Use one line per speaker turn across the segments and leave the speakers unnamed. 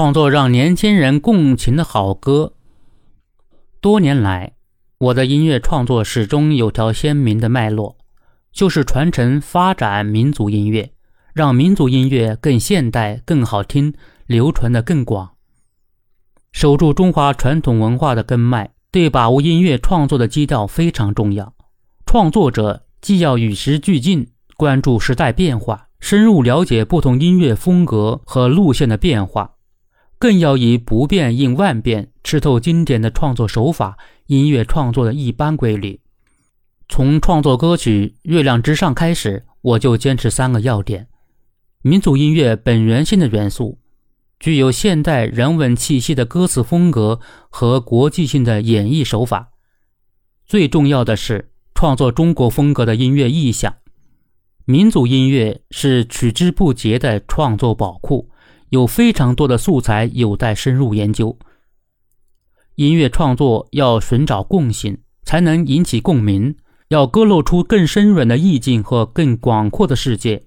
创作让年轻人共情的好歌。多年来，我的音乐创作始终有条鲜明的脉络，就是传承发展民族音乐，让民族音乐更现代、更好听，流传的更广。守住中华传统文化的根脉，对把握音乐创作的基调非常重要。创作者既要与时俱进，关注时代变化，深入了解不同音乐风格和路线的变化，更要以不变应万变，吃透经典的创作手法、音乐创作的一般规律。从创作歌曲《月亮之上》开始，我就坚持三个要点：民族音乐本源性的元素。具有现代人文气息的歌词风格和国际性的演绎手法，最重要的是创作中国风格的音乐意象。民族音乐是取之不竭的创作宝库，有非常多的素材有待深入研究。音乐创作要寻找共性，才能引起共鸣；要勾勒出更深远的意境和更广阔的世界。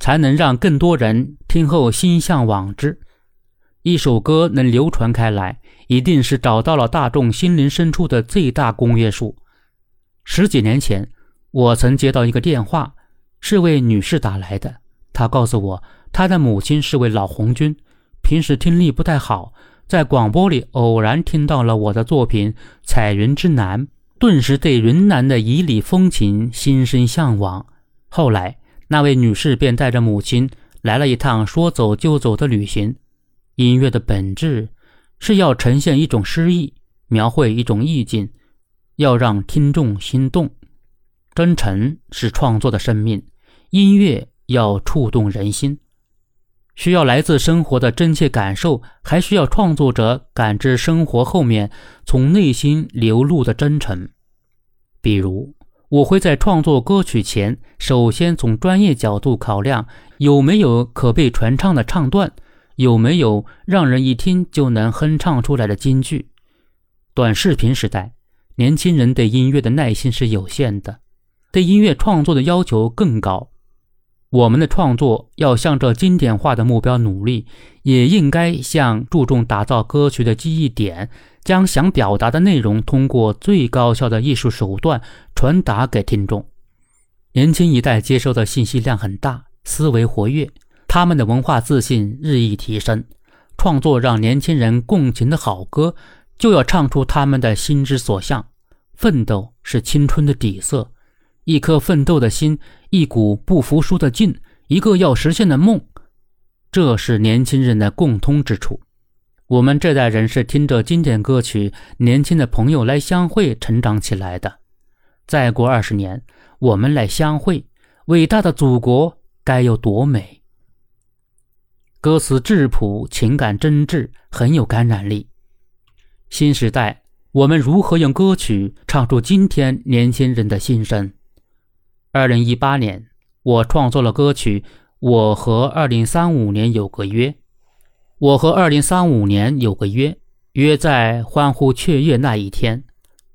才能让更多人听后心向往之。一首歌能流传开来，一定是找到了大众心灵深处的最大公约数。十几年前，我曾接到一个电话，是位女士打来的。她告诉我，他的母亲是位老红军，平时听力不太好，在广播里偶然听到了我的作品《彩云之南》，顿时对云南的旖旎风情心生向往。后来。那位女士便带着母亲来了一趟说走就走的旅行。音乐的本质是要呈现一种诗意，描绘一种意境，要让听众心动。真诚是创作的生命，音乐要触动人心，需要来自生活的真切感受，还需要创作者感知生活后面从内心流露的真诚。比如。我会在创作歌曲前，首先从专业角度考量有没有可被传唱的唱段，有没有让人一听就能哼唱出来的金句。短视频时代，年轻人对音乐的耐心是有限的，对音乐创作的要求更高。我们的创作要向着经典化的目标努力，也应该向注重打造歌曲的记忆点。将想表达的内容通过最高效的艺术手段传达给听众。年轻一代接收的信息量很大，思维活跃，他们的文化自信日益提升。创作让年轻人共情的好歌，就要唱出他们的心之所向。奋斗是青春的底色，一颗奋斗的心，一股不服输的劲，一个要实现的梦，这是年轻人的共通之处。我们这代人是听着经典歌曲，年轻的朋友来相会成长起来的。再过二十年，我们来相会，伟大的祖国该有多美？歌词质朴，情感真挚，很有感染力。新时代，我们如何用歌曲唱出今天年轻人的心声？二零一八年，我创作了歌曲《我和二零三五年有个约》。我和二零三五年有个约，约在欢呼雀跃那一天。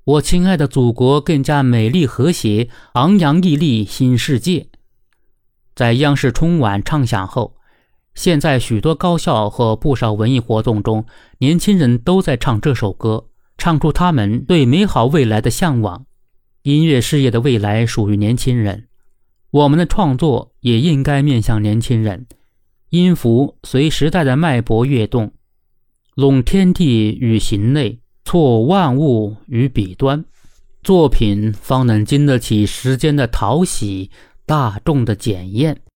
我亲爱的祖国更加美丽和谐，昂扬屹立新世界。在央视春晚唱响后，现在许多高校和不少文艺活动中，年轻人都在唱这首歌，唱出他们对美好未来的向往。音乐事业的未来属于年轻人，我们的创作也应该面向年轻人。音符随时代的脉搏跃动，拢天地与形内，错万物与笔端，作品方能经得起时间的淘洗，大众的检验。